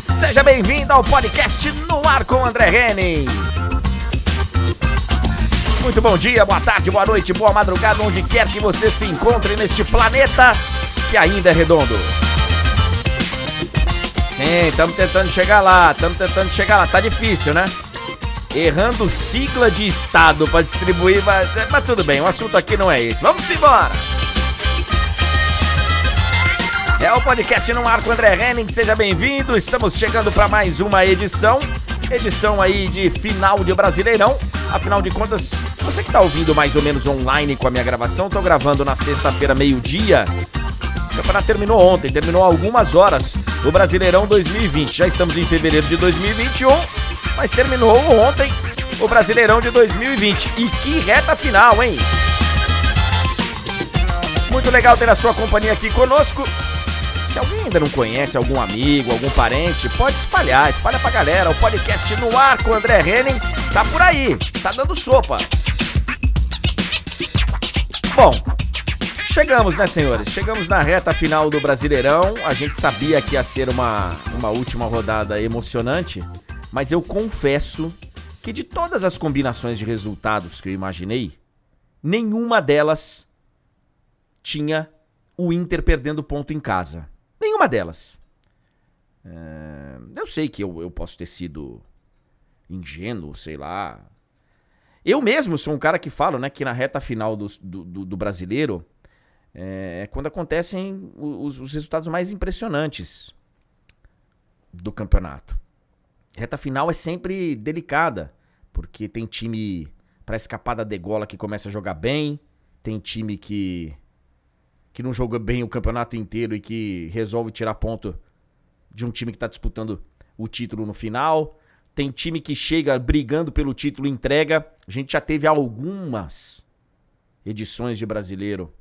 Seja bem-vindo ao podcast No Ar com André Henning. Muito bom dia, boa tarde, boa noite, boa madrugada, onde quer que você se encontre neste planeta que ainda é redondo. Sim, estamos tentando chegar lá, estamos tentando chegar lá. Tá difícil, né? Errando sigla de estado para distribuir, mas, mas tudo bem, o assunto aqui não é esse. Vamos embora! É o podcast no ar com André Henning, seja bem-vindo. Estamos chegando para mais uma edição, edição aí de final de Brasileirão. Afinal de contas, você que está ouvindo mais ou menos online com a minha gravação, estou gravando na sexta-feira, meio-dia. O campeonato terminou ontem, terminou algumas horas. O Brasileirão 2020. Já estamos em fevereiro de 2021, mas terminou ontem o Brasileirão de 2020. E que reta final, hein? Muito legal ter a sua companhia aqui conosco. Se alguém ainda não conhece algum amigo, algum parente, pode espalhar, espalha pra galera. O podcast no ar com o André Henning tá por aí, tá dando sopa. Bom, chegamos, né, senhores? Chegamos na reta final do Brasileirão. A gente sabia que ia ser uma, uma última rodada emocionante, mas eu confesso que de todas as combinações de resultados que eu imaginei, nenhuma delas tinha o Inter perdendo ponto em casa. Nenhuma delas. É, eu sei que eu, eu posso ter sido ingênuo, sei lá. Eu mesmo sou um cara que falo, né, que na reta final do, do, do brasileiro é, é quando acontecem os, os, resultados mais impressionantes do campeonato. Reta final é sempre delicada, porque tem time para escapar da degola que começa a jogar bem, tem time que que não jogou bem o campeonato inteiro e que resolve tirar ponto de um time que está disputando o título no final. Tem time que chega brigando pelo título entrega. A gente já teve algumas edições de brasileiro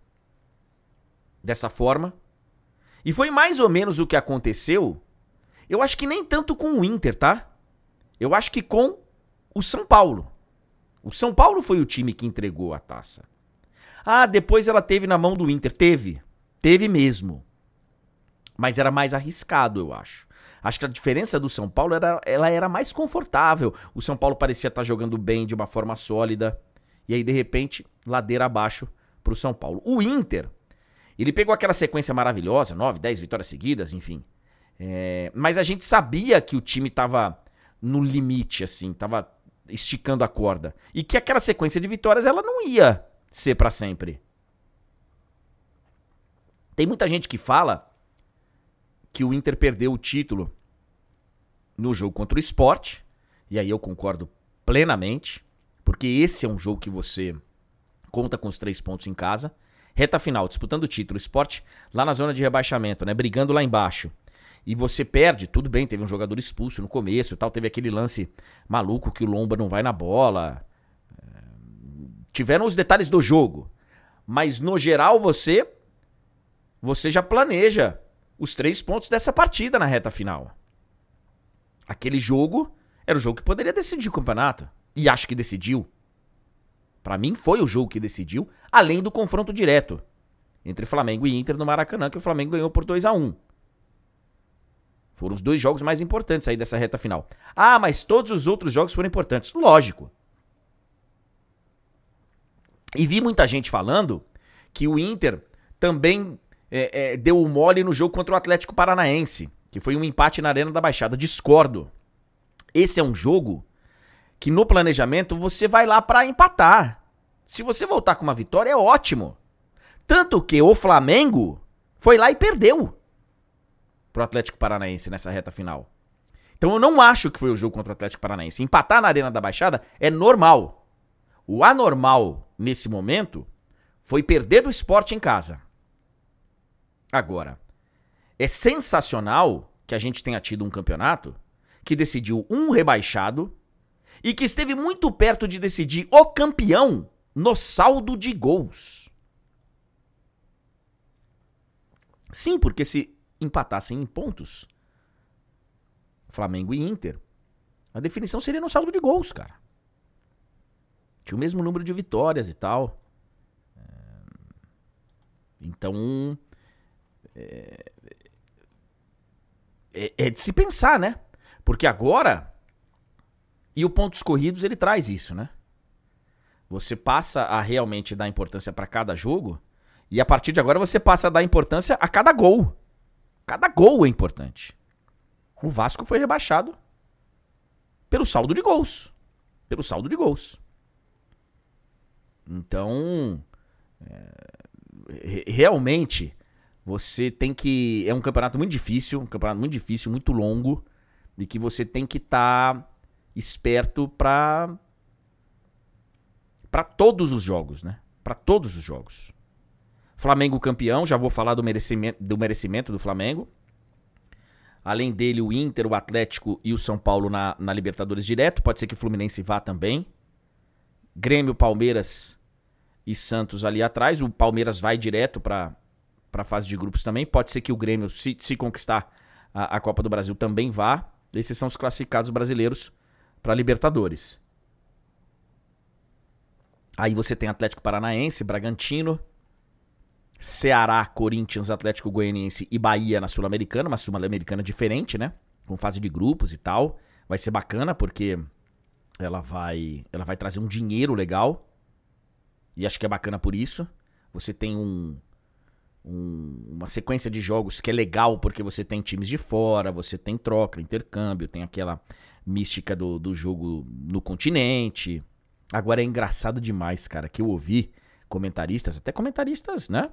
dessa forma. E foi mais ou menos o que aconteceu. Eu acho que nem tanto com o Inter, tá? Eu acho que com o São Paulo. O São Paulo foi o time que entregou a taça. Ah, depois ela teve na mão do Inter. Teve. Teve mesmo. Mas era mais arriscado, eu acho. Acho que a diferença do São Paulo era ela era mais confortável. O São Paulo parecia estar jogando bem de uma forma sólida. E aí, de repente, ladeira abaixo pro São Paulo. O Inter, ele pegou aquela sequência maravilhosa, 9, 10 vitórias seguidas, enfim. É, mas a gente sabia que o time tava no limite, assim, tava esticando a corda. E que aquela sequência de vitórias ela não ia ser para sempre. Tem muita gente que fala que o Inter perdeu o título no jogo contra o Sport, e aí eu concordo plenamente, porque esse é um jogo que você conta com os três pontos em casa. Reta final, disputando o título, Sport lá na zona de rebaixamento, né, brigando lá embaixo. E você perde, tudo bem, teve um jogador expulso no começo tal, teve aquele lance maluco que o Lomba não vai na bola, tiveram os detalhes do jogo, mas no geral você você já planeja os três pontos dessa partida na reta final. Aquele jogo era o jogo que poderia decidir o campeonato e acho que decidiu. Para mim foi o jogo que decidiu, além do confronto direto entre Flamengo e Inter no Maracanã, que o Flamengo ganhou por 2 a 1. Foram os dois jogos mais importantes aí dessa reta final. Ah, mas todos os outros jogos foram importantes. Lógico. E vi muita gente falando que o Inter também é, é, deu o mole no jogo contra o Atlético Paranaense, que foi um empate na Arena da Baixada. Discordo. Esse é um jogo que no planejamento você vai lá para empatar. Se você voltar com uma vitória, é ótimo. Tanto que o Flamengo foi lá e perdeu pro Atlético Paranaense nessa reta final. Então eu não acho que foi o jogo contra o Atlético Paranaense. Empatar na Arena da Baixada é normal. O anormal nesse momento foi perder do esporte em casa. Agora, é sensacional que a gente tenha tido um campeonato que decidiu um rebaixado e que esteve muito perto de decidir o campeão no saldo de gols. Sim, porque se empatassem em pontos, Flamengo e Inter, a definição seria no saldo de gols, cara. Tinha o mesmo número de vitórias e tal. É, então, é, é, é de se pensar, né? Porque agora. E o pontos corridos ele traz isso, né? Você passa a realmente dar importância para cada jogo. E a partir de agora você passa a dar importância a cada gol. Cada gol é importante. O Vasco foi rebaixado pelo saldo de gols. Pelo saldo de gols. Então, é, realmente, você tem que. É um campeonato muito difícil, um campeonato muito difícil, muito longo, e que você tem que estar tá esperto para para todos os jogos, né? Para todos os jogos. Flamengo campeão, já vou falar do merecimento do, merecimento do Flamengo. Além dele, o Inter, o Atlético e o São Paulo na, na Libertadores direto. Pode ser que o Fluminense vá também. Grêmio, Palmeiras e Santos ali atrás. O Palmeiras vai direto para a fase de grupos também. Pode ser que o Grêmio, se, se conquistar a, a Copa do Brasil, também vá. Esses são os classificados brasileiros para Libertadores. Aí você tem Atlético Paranaense, Bragantino, Ceará, Corinthians, Atlético Goianiense e Bahia na Sul-Americana, uma Sul-Americana diferente, né? Com fase de grupos e tal. Vai ser bacana porque ela vai, ela vai trazer um dinheiro legal. E acho que é bacana por isso. Você tem um, um, uma sequência de jogos que é legal porque você tem times de fora, você tem troca, intercâmbio, tem aquela mística do, do jogo no continente. Agora é engraçado demais, cara, que eu ouvi comentaristas, até comentaristas, né?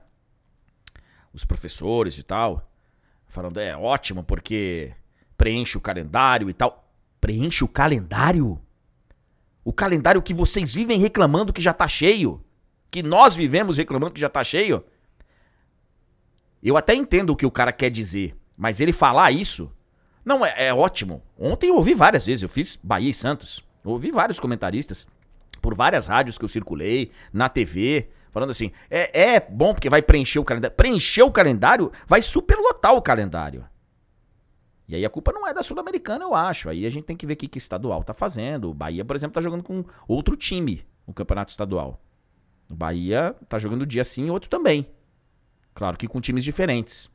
os professores e tal, falando, é ótimo porque preenche o calendário e tal. Preenche o calendário? O calendário que vocês vivem reclamando que já tá cheio. Que nós vivemos reclamando que já tá cheio. Eu até entendo o que o cara quer dizer, mas ele falar isso. Não, é, é ótimo. Ontem eu ouvi várias vezes, eu fiz Bahia e Santos. Ouvi vários comentaristas por várias rádios que eu circulei, na TV, Falando assim, é, é bom porque vai preencher o calendário. Preencher o calendário vai superlotar o calendário. E aí a culpa não é da Sul-Americana, eu acho. Aí a gente tem que ver o que, que estadual tá fazendo. O Bahia, por exemplo, tá jogando com outro time no campeonato estadual. O Bahia tá jogando dia sim e outro também. Claro que com times diferentes.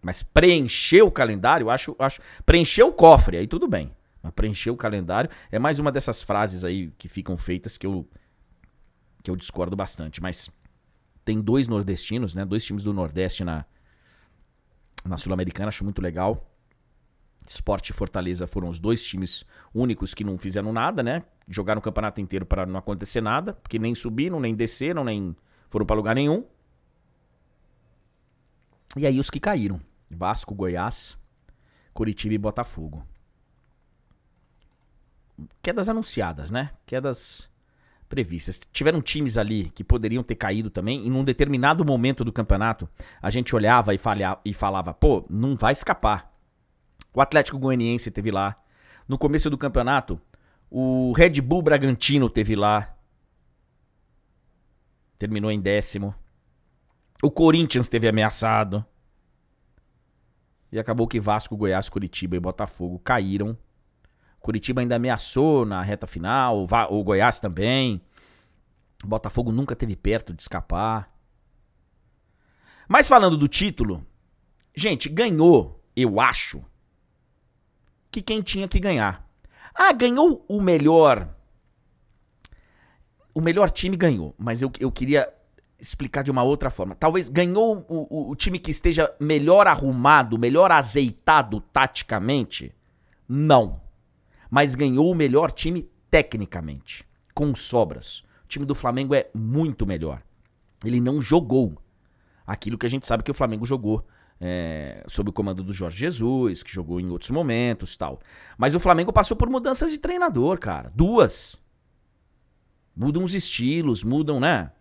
Mas preencher o calendário, acho, acho. Preencher o cofre, aí tudo bem. Mas preencher o calendário é mais uma dessas frases aí que ficam feitas que eu que eu discordo bastante, mas tem dois nordestinos, né? Dois times do Nordeste na, na Sul-Americana, acho muito legal. Esporte e Fortaleza foram os dois times únicos que não fizeram nada, né? Jogaram o campeonato inteiro para não acontecer nada, porque nem subiram, nem desceram, nem foram para lugar nenhum. E aí os que caíram: Vasco, Goiás, Curitiba e Botafogo. Quedas anunciadas, né? Quedas previstas. Tiveram times ali que poderiam ter caído também, e num determinado momento do campeonato, a gente olhava e, falha, e falava, pô, não vai escapar. O Atlético Goianiense teve lá. No começo do campeonato, o Red Bull Bragantino teve lá. Terminou em décimo. O Corinthians teve ameaçado. E acabou que Vasco, Goiás, Curitiba e Botafogo caíram Curitiba ainda ameaçou na reta final, o Goiás também. O Botafogo nunca teve perto de escapar. Mas falando do título, gente, ganhou, eu acho, que quem tinha que ganhar. Ah, ganhou o melhor. O melhor time ganhou, mas eu, eu queria explicar de uma outra forma. Talvez ganhou o, o, o time que esteja melhor arrumado, melhor azeitado taticamente? Não mas ganhou o melhor time tecnicamente, com sobras. O time do Flamengo é muito melhor. Ele não jogou aquilo que a gente sabe que o Flamengo jogou é, sob o comando do Jorge Jesus, que jogou em outros momentos tal. Mas o Flamengo passou por mudanças de treinador, cara. Duas. Mudam os estilos, mudam, né?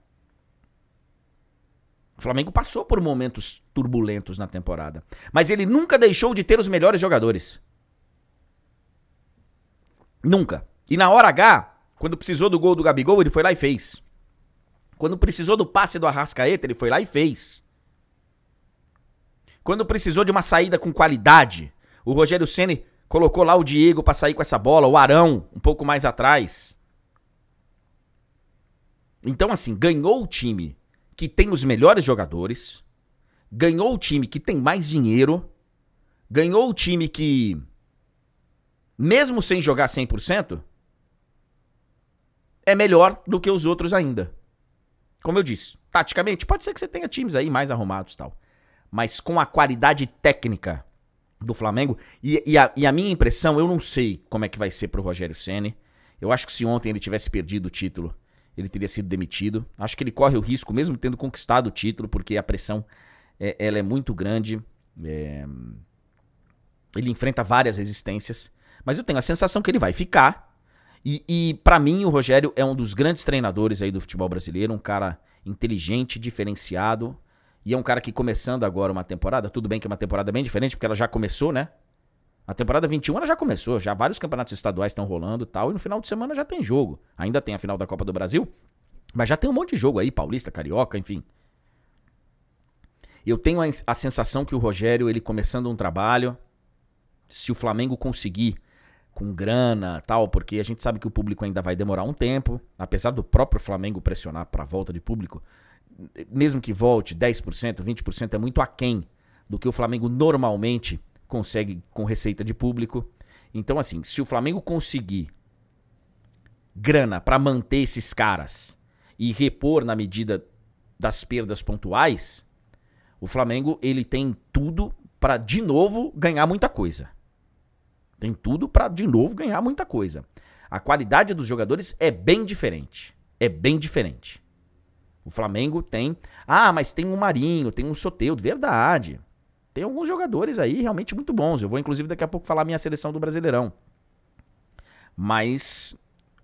O Flamengo passou por momentos turbulentos na temporada. Mas ele nunca deixou de ter os melhores jogadores. Nunca. E na hora H, quando precisou do gol do Gabigol, ele foi lá e fez. Quando precisou do passe do Arrascaeta, ele foi lá e fez. Quando precisou de uma saída com qualidade, o Rogério Ceni colocou lá o Diego para sair com essa bola, o Arão um pouco mais atrás. Então assim, ganhou o time que tem os melhores jogadores, ganhou o time que tem mais dinheiro, ganhou o time que, mesmo sem jogar 100%, é melhor do que os outros ainda. Como eu disse, taticamente, pode ser que você tenha times aí mais arrumados tal. Mas com a qualidade técnica do Flamengo, e, e, a, e a minha impressão, eu não sei como é que vai ser pro Rogério Ceni. Eu acho que se ontem ele tivesse perdido o título, ele teria sido demitido. Acho que ele corre o risco, mesmo tendo conquistado o título, porque a pressão é, ela é muito grande. É... Ele enfrenta várias resistências. Mas eu tenho a sensação que ele vai ficar. E, e para mim, o Rogério é um dos grandes treinadores aí do futebol brasileiro. Um cara inteligente, diferenciado. E é um cara que começando agora uma temporada, tudo bem que é uma temporada bem diferente, porque ela já começou, né? A temporada 21 ela já começou, já vários campeonatos estaduais estão rolando tal, e no final de semana já tem jogo. Ainda tem a final da Copa do Brasil, mas já tem um monte de jogo aí, Paulista, Carioca, enfim. Eu tenho a, a sensação que o Rogério, ele começando um trabalho, se o Flamengo conseguir com grana tal, porque a gente sabe que o público ainda vai demorar um tempo, apesar do próprio Flamengo pressionar para a volta de público, mesmo que volte 10%, 20% é muito aquém do que o Flamengo normalmente consegue com receita de público. Então, assim, se o Flamengo conseguir grana para manter esses caras e repor na medida das perdas pontuais, o Flamengo ele tem tudo para de novo ganhar muita coisa. Tem tudo para de novo ganhar muita coisa. A qualidade dos jogadores é bem diferente. É bem diferente. O Flamengo tem. Ah, mas tem um Marinho, tem um Soteudo. Verdade. Tem alguns jogadores aí realmente muito bons. Eu vou, inclusive, daqui a pouco falar minha seleção do Brasileirão. Mas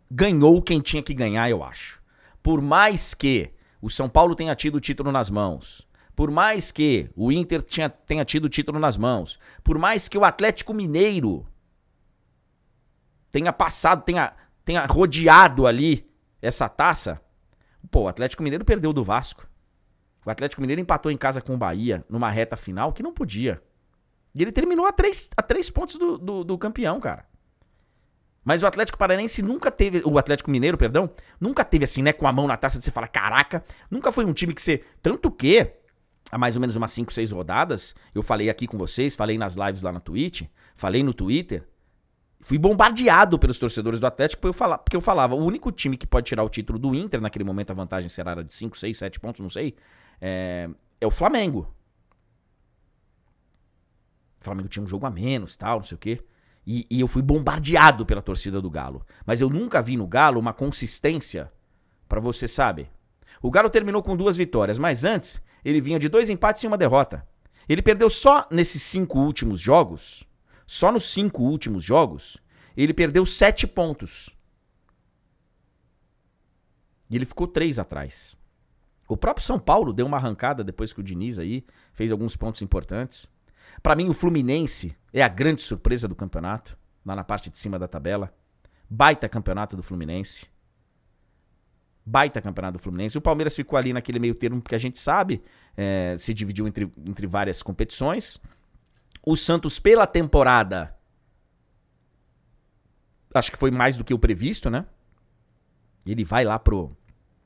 ganhou quem tinha que ganhar, eu acho. Por mais que o São Paulo tenha tido o título nas mãos, por mais que o Inter tinha, tenha tido o título nas mãos, por mais que o Atlético Mineiro tenha passado, tenha, tenha rodeado ali essa taça, pô, o Atlético Mineiro perdeu do Vasco. O Atlético Mineiro empatou em casa com o Bahia numa reta final que não podia. E ele terminou a três, a três pontos do, do, do campeão, cara. Mas o Atlético Paranense nunca teve. O Atlético Mineiro, perdão, nunca teve assim, né? Com a mão na taça de você falar, caraca, nunca foi um time que você. Tanto que, há mais ou menos umas 5, 6 rodadas, eu falei aqui com vocês, falei nas lives lá na Twitch, falei no Twitter. Fui bombardeado pelos torcedores do Atlético porque eu, falava, porque eu falava: o único time que pode tirar o título do Inter, naquele momento a vantagem será de 5, 6, 7 pontos, não sei é, é o Flamengo. O Flamengo tinha um jogo a menos, tal, não sei o quê. E, e, eu fui bombardeado pela torcida do Galo. Mas eu nunca vi no Galo uma consistência para você, sabe? O Galo terminou com duas vitórias, mas antes ele vinha de dois empates e uma derrota. Ele perdeu só nesses cinco últimos jogos, só nos cinco últimos jogos, ele perdeu sete pontos. E ele ficou três atrás. O próprio São Paulo deu uma arrancada depois que o Diniz aí fez alguns pontos importantes. Para mim, o Fluminense é a grande surpresa do campeonato, lá na parte de cima da tabela. Baita campeonato do Fluminense. Baita campeonato do Fluminense. O Palmeiras ficou ali naquele meio termo que a gente sabe, é, se dividiu entre, entre várias competições. O Santos, pela temporada, acho que foi mais do que o previsto, né? Ele vai lá pro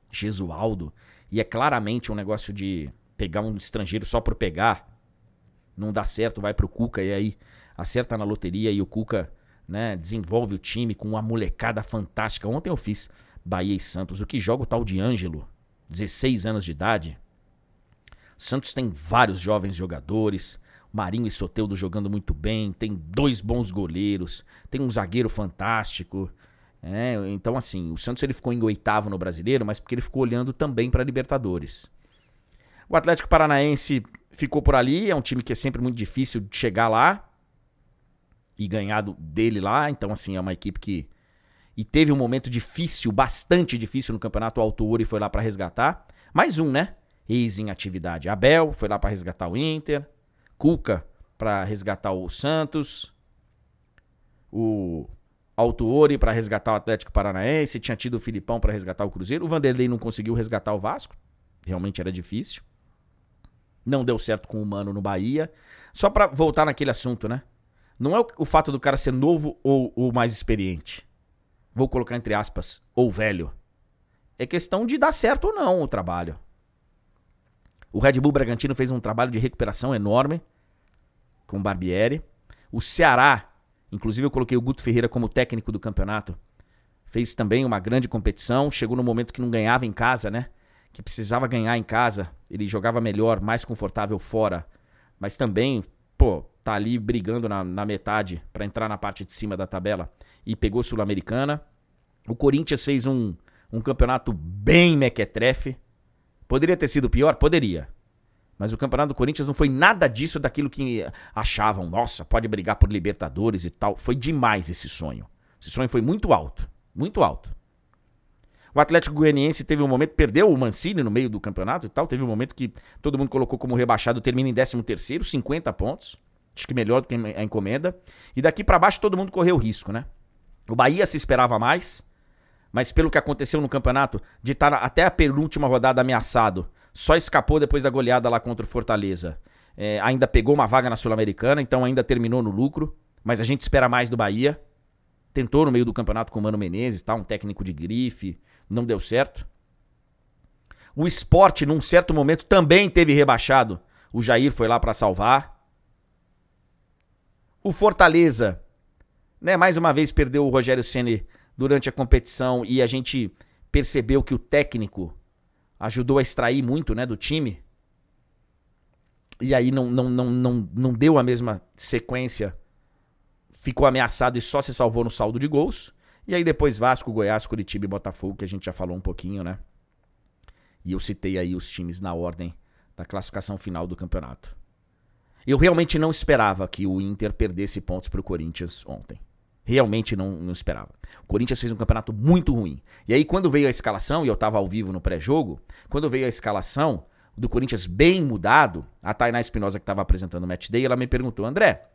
Gesualdo e é claramente um negócio de pegar um estrangeiro só por pegar. Não dá certo, vai pro Cuca e aí acerta na loteria e o Cuca né, desenvolve o time com uma molecada fantástica. Ontem eu fiz Bahia e Santos. O que joga o tal de Ângelo, 16 anos de idade. Santos tem vários jovens jogadores. Marinho e Soteudo jogando muito bem. Tem dois bons goleiros. Tem um zagueiro fantástico. É, então, assim, o Santos ele ficou em oitavo no brasileiro, mas porque ele ficou olhando também para Libertadores. O Atlético Paranaense ficou por ali, é um time que é sempre muito difícil de chegar lá e ganhar dele lá. Então, assim, é uma equipe que. E teve um momento difícil, bastante difícil no campeonato. O Autori foi lá para resgatar. Mais um, né? Ex em atividade. Abel foi lá para resgatar o Inter. Cuca para resgatar o Santos. O Autuori para resgatar o Atlético Paranaense, tinha tido o Filipão para resgatar o Cruzeiro. O Vanderlei não conseguiu resgatar o Vasco, realmente era difícil. Não deu certo com o Mano no Bahia. Só para voltar naquele assunto, né? Não é o, o fato do cara ser novo ou, ou mais experiente. Vou colocar entre aspas, ou velho. É questão de dar certo ou não o trabalho. O Red Bull Bragantino fez um trabalho de recuperação enorme. com o Barbieri. O Ceará, inclusive eu coloquei o Guto Ferreira como técnico do campeonato, fez também uma grande competição. Chegou no momento que não ganhava em casa, né? Que precisava ganhar em casa. Ele jogava melhor, mais confortável fora. Mas também, pô, tá ali brigando na, na metade para entrar na parte de cima da tabela. E pegou Sul-Americana. O Corinthians fez um, um campeonato bem mequetrefe. Poderia ter sido pior? Poderia. Mas o campeonato do Corinthians não foi nada disso daquilo que achavam. Nossa, pode brigar por Libertadores e tal. Foi demais esse sonho. Esse sonho foi muito alto. Muito alto. O Atlético Goianiense teve um momento, perdeu o Mancini no meio do campeonato e tal. Teve um momento que todo mundo colocou como rebaixado, termina em 13 terceiro, 50 pontos. Acho que melhor do que a encomenda. E daqui para baixo todo mundo correu risco, né? O Bahia se esperava mais, mas pelo que aconteceu no campeonato, de estar até a penúltima rodada ameaçado, só escapou depois da goleada lá contra o Fortaleza. É, ainda pegou uma vaga na Sul-Americana, então ainda terminou no lucro. Mas a gente espera mais do Bahia tentou no meio do campeonato com o Mano Menezes, tá? um técnico de grife, não deu certo. O esporte, num certo momento, também teve rebaixado. O Jair foi lá para salvar. O Fortaleza, né, mais uma vez perdeu o Rogério Ceni durante a competição e a gente percebeu que o técnico ajudou a extrair muito, né, do time. E aí não, não, não, não, não deu a mesma sequência ficou ameaçado e só se salvou no saldo de gols. E aí depois Vasco, Goiás, Curitiba e Botafogo, que a gente já falou um pouquinho, né? E eu citei aí os times na ordem da classificação final do campeonato. Eu realmente não esperava que o Inter perdesse pontos para o Corinthians ontem. Realmente não, não esperava. O Corinthians fez um campeonato muito ruim. E aí, quando veio a escalação, e eu estava ao vivo no pré-jogo, quando veio a escalação do Corinthians bem mudado, a Tainá Espinosa que estava apresentando o Match Day, ela me perguntou, André,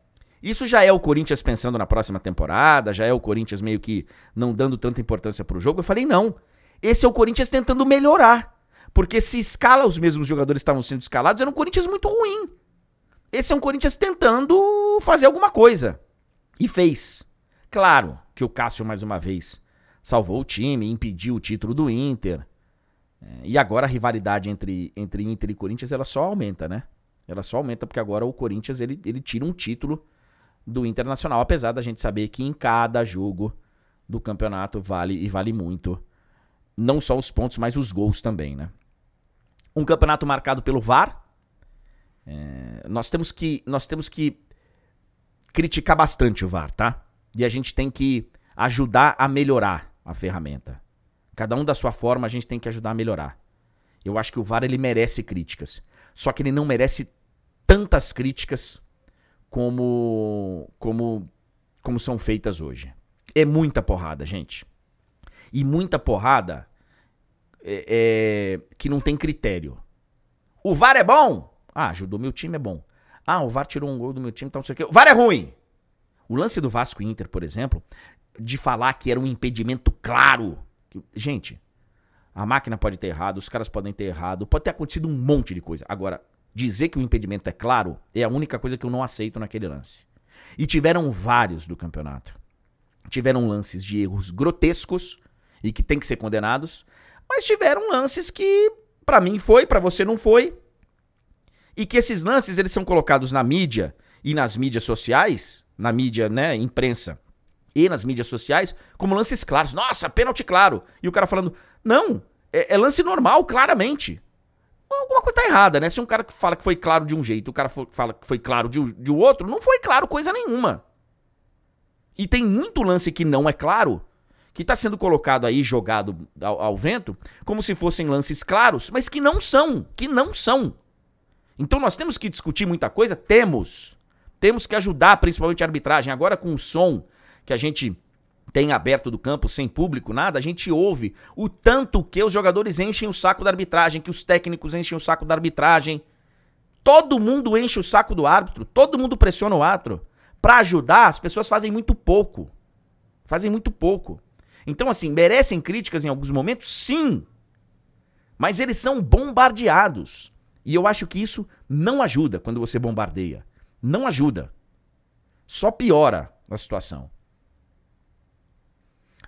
isso já é o Corinthians pensando na próxima temporada, já é o Corinthians meio que não dando tanta importância pro jogo. Eu falei, não. Esse é o Corinthians tentando melhorar. Porque se escala os mesmos jogadores estavam sendo escalados, era um Corinthians muito ruim. Esse é um Corinthians tentando fazer alguma coisa. E fez. Claro que o Cássio, mais uma vez, salvou o time, impediu o título do Inter. É, e agora a rivalidade entre, entre Inter e Corinthians ela só aumenta, né? Ela só aumenta porque agora o Corinthians ele, ele tira um título do Internacional, apesar da gente saber que em cada jogo do campeonato vale e vale muito. Não só os pontos, mas os gols também, né? Um campeonato marcado pelo VAR. É, nós temos que nós temos que criticar bastante o VAR, tá? E a gente tem que ajudar a melhorar a ferramenta. Cada um da sua forma, a gente tem que ajudar a melhorar. Eu acho que o VAR ele merece críticas. Só que ele não merece tantas críticas como como como são feitas hoje. É muita porrada, gente. E muita porrada é, é, que não tem critério. O VAR é bom? Ah, ajudou meu time, é bom. Ah, o VAR tirou um gol do meu time, então não sei o quê. O VAR é ruim. O lance do Vasco Inter, por exemplo, de falar que era um impedimento claro. Gente, a máquina pode ter errado, os caras podem ter errado, pode ter acontecido um monte de coisa. Agora, dizer que o impedimento é claro é a única coisa que eu não aceito naquele lance. E tiveram vários do campeonato. Tiveram lances de erros grotescos e que tem que ser condenados, mas tiveram lances que para mim foi, para você não foi. E que esses lances eles são colocados na mídia e nas mídias sociais, na mídia, né, imprensa e nas mídias sociais, como lances claros. Nossa, pênalti claro. E o cara falando: "Não, é, é lance normal, claramente" alguma coisa tá errada, né? Se um cara fala que foi claro de um jeito, o cara fala que foi claro de, de outro, não foi claro coisa nenhuma. E tem muito lance que não é claro, que está sendo colocado aí, jogado ao, ao, vento, como se fossem lances claros, mas que não são, que não são. Então nós temos que discutir muita coisa? Temos. Temos que ajudar, principalmente a arbitragem. Agora com o som que a gente tem aberto do campo sem público, nada, a gente ouve o tanto que os jogadores enchem o saco da arbitragem, que os técnicos enchem o saco da arbitragem. Todo mundo enche o saco do árbitro, todo mundo pressiona o árbitro. Para ajudar, as pessoas fazem muito pouco. Fazem muito pouco. Então, assim, merecem críticas em alguns momentos? Sim. Mas eles são bombardeados. E eu acho que isso não ajuda quando você bombardeia. Não ajuda. Só piora a situação.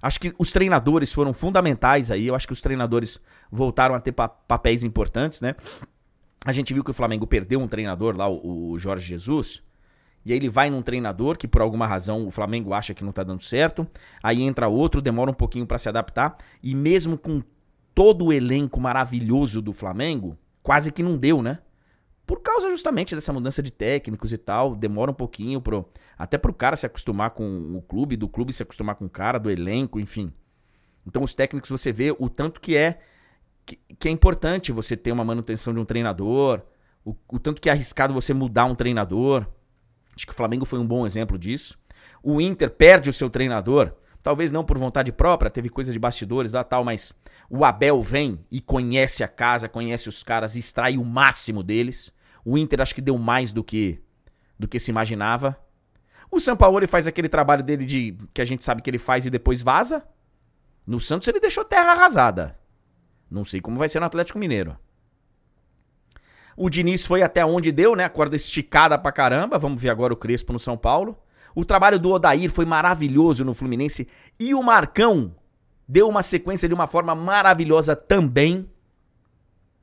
Acho que os treinadores foram fundamentais aí. Eu acho que os treinadores voltaram a ter pa papéis importantes, né? A gente viu que o Flamengo perdeu um treinador lá, o, o Jorge Jesus. E aí ele vai num treinador que por alguma razão o Flamengo acha que não tá dando certo. Aí entra outro, demora um pouquinho para se adaptar. E mesmo com todo o elenco maravilhoso do Flamengo, quase que não deu, né? Por causa justamente dessa mudança de técnicos e tal, demora um pouquinho pro, até pro cara se acostumar com o clube, do clube se acostumar com o cara, do elenco, enfim. Então os técnicos você vê o tanto que é que, que é importante você ter uma manutenção de um treinador, o, o tanto que é arriscado você mudar um treinador. Acho que o Flamengo foi um bom exemplo disso. O Inter perde o seu treinador, talvez não por vontade própria, teve coisa de bastidores lá tal, mas o Abel vem e conhece a casa, conhece os caras, extrai o máximo deles. O Inter acho que deu mais do que do que se imaginava. O Sampaoli faz aquele trabalho dele de que a gente sabe que ele faz e depois vaza. No Santos ele deixou terra arrasada. Não sei como vai ser no Atlético Mineiro. O Diniz foi até onde deu, né? A corda esticada pra caramba. Vamos ver agora o Crespo no São Paulo. O trabalho do Odair foi maravilhoso no Fluminense. E o Marcão deu uma sequência de uma forma maravilhosa também.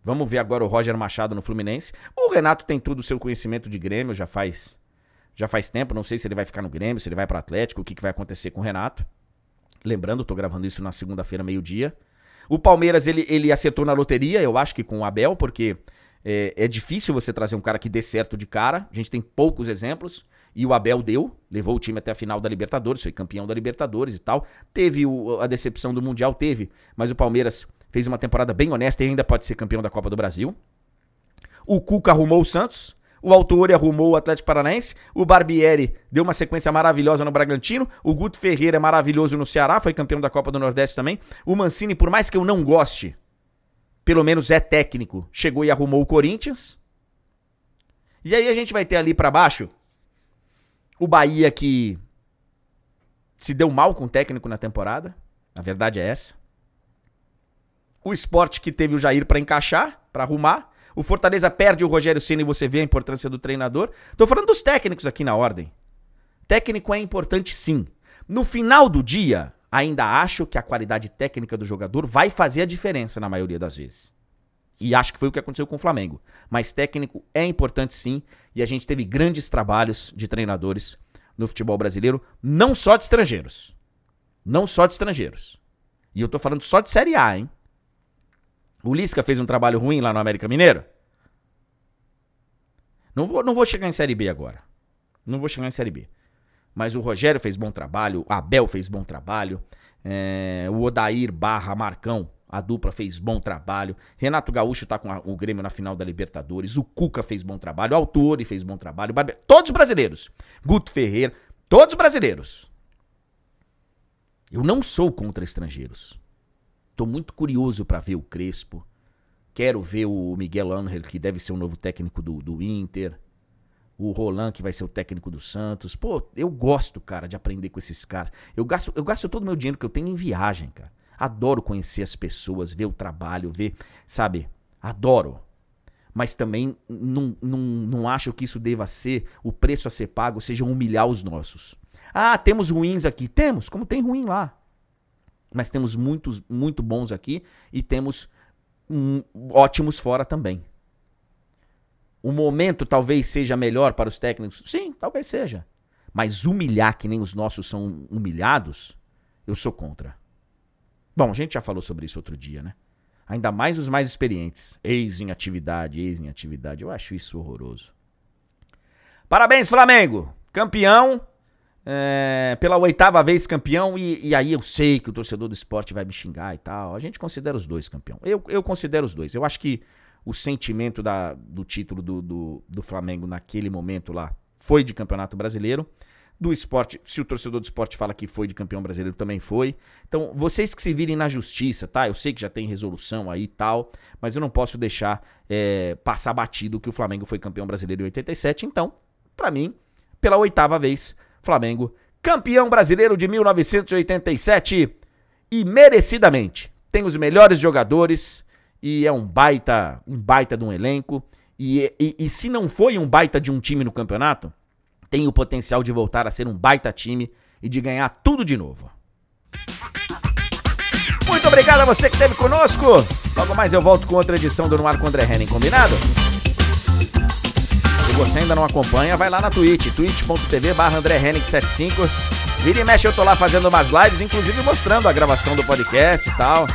Vamos ver agora o Roger Machado no Fluminense. O Renato tem tudo o seu conhecimento de Grêmio, já faz já faz tempo. Não sei se ele vai ficar no Grêmio, se ele vai para Atlético, o que, que vai acontecer com o Renato. Lembrando, tô gravando isso na segunda-feira, meio-dia. O Palmeiras, ele, ele acertou na loteria, eu acho que com o Abel, porque é, é, difícil você trazer um cara que dê certo de cara. A gente tem poucos exemplos. E o Abel deu, levou o time até a final da Libertadores, foi campeão da Libertadores e tal. Teve o, a decepção do Mundial, teve, mas o Palmeiras fez uma temporada bem honesta e ainda pode ser campeão da Copa do Brasil. O Cuca arrumou o Santos, o Autori arrumou o Atlético Paranaense, o Barbieri deu uma sequência maravilhosa no Bragantino, o Guto Ferreira é maravilhoso no Ceará, foi campeão da Copa do Nordeste também. O Mancini, por mais que eu não goste, pelo menos é técnico, chegou e arrumou o Corinthians. E aí a gente vai ter ali para baixo o Bahia que se deu mal com o técnico na temporada. A verdade é essa. O esporte que teve o Jair para encaixar, para arrumar. O Fortaleza perde o Rogério Ceni e você vê a importância do treinador. Tô falando dos técnicos aqui na ordem. Técnico é importante sim. No final do dia, ainda acho que a qualidade técnica do jogador vai fazer a diferença na maioria das vezes. E acho que foi o que aconteceu com o Flamengo. Mas técnico é importante sim, e a gente teve grandes trabalhos de treinadores no futebol brasileiro, não só de estrangeiros. Não só de estrangeiros. E eu tô falando só de Série A, hein? O Lisca fez um trabalho ruim lá no América Mineiro? Não vou, não vou chegar em Série B agora. Não vou chegar em Série B. Mas o Rogério fez bom trabalho, o Abel fez bom trabalho, é, o Odair barra Marcão, a dupla fez bom trabalho. Renato Gaúcho tá com a, o Grêmio na final da Libertadores. O Cuca fez bom trabalho. O Autori fez bom trabalho. Barbe... Todos brasileiros. Guto Ferreira. Todos brasileiros. Eu não sou contra estrangeiros. Tô muito curioso para ver o Crespo. Quero ver o Miguel Angel, que deve ser o novo técnico do, do Inter o Roland, que vai ser o técnico do Santos. Pô, eu gosto, cara, de aprender com esses caras. Eu gasto, eu gasto todo o meu dinheiro que eu tenho em viagem, cara. Adoro conhecer as pessoas, ver o trabalho, ver, sabe? Adoro. Mas também não, não, não acho que isso deva ser, o preço a ser pago seja humilhar os nossos. Ah, temos ruins aqui. Temos, como tem ruim lá. Mas temos muitos, muito bons aqui e temos um, ótimos fora também. O momento talvez seja melhor para os técnicos? Sim, talvez seja. Mas humilhar que nem os nossos são humilhados, eu sou contra. Bom, a gente já falou sobre isso outro dia, né? Ainda mais os mais experientes. Ex em atividade, ex em atividade. Eu acho isso horroroso. Parabéns, Flamengo! Campeão. É, pela oitava vez campeão. E, e, aí eu sei que o torcedor do esporte vai me xingar e tal. A gente considera os dois campeão. Eu, eu considero os dois. Eu acho que o sentimento da, do título do, do, do Flamengo naquele momento lá foi de campeonato brasileiro. Do esporte, se o torcedor do esporte fala que foi de campeão brasileiro, também foi. Então, vocês que se virem na justiça, tá? Eu sei que já tem resolução aí e tal, mas eu não posso deixar é, passar batido que o Flamengo foi campeão brasileiro em 87. Então, para mim, pela oitava vez, Flamengo campeão brasileiro de 1987 e merecidamente. Tem os melhores jogadores, e é um baita, um baita de um elenco. E, e, e, se não foi um baita de um time no campeonato, tem o potencial de voltar a ser um baita time e de ganhar tudo de novo. Muito obrigado a você que esteve conosco. Logo mais eu volto com outra edição do No Ar com André Henning, combinado? Se você ainda não acompanha, vai lá na Twitch, twitch.tv barra 75 Vira e mexe, eu tô lá fazendo umas lives, inclusive mostrando a gravação do podcast e tal.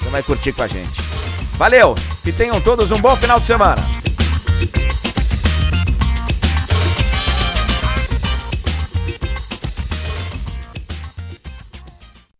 Você vai curtir com a gente. Valeu! Que tenham todos um bom final de semana.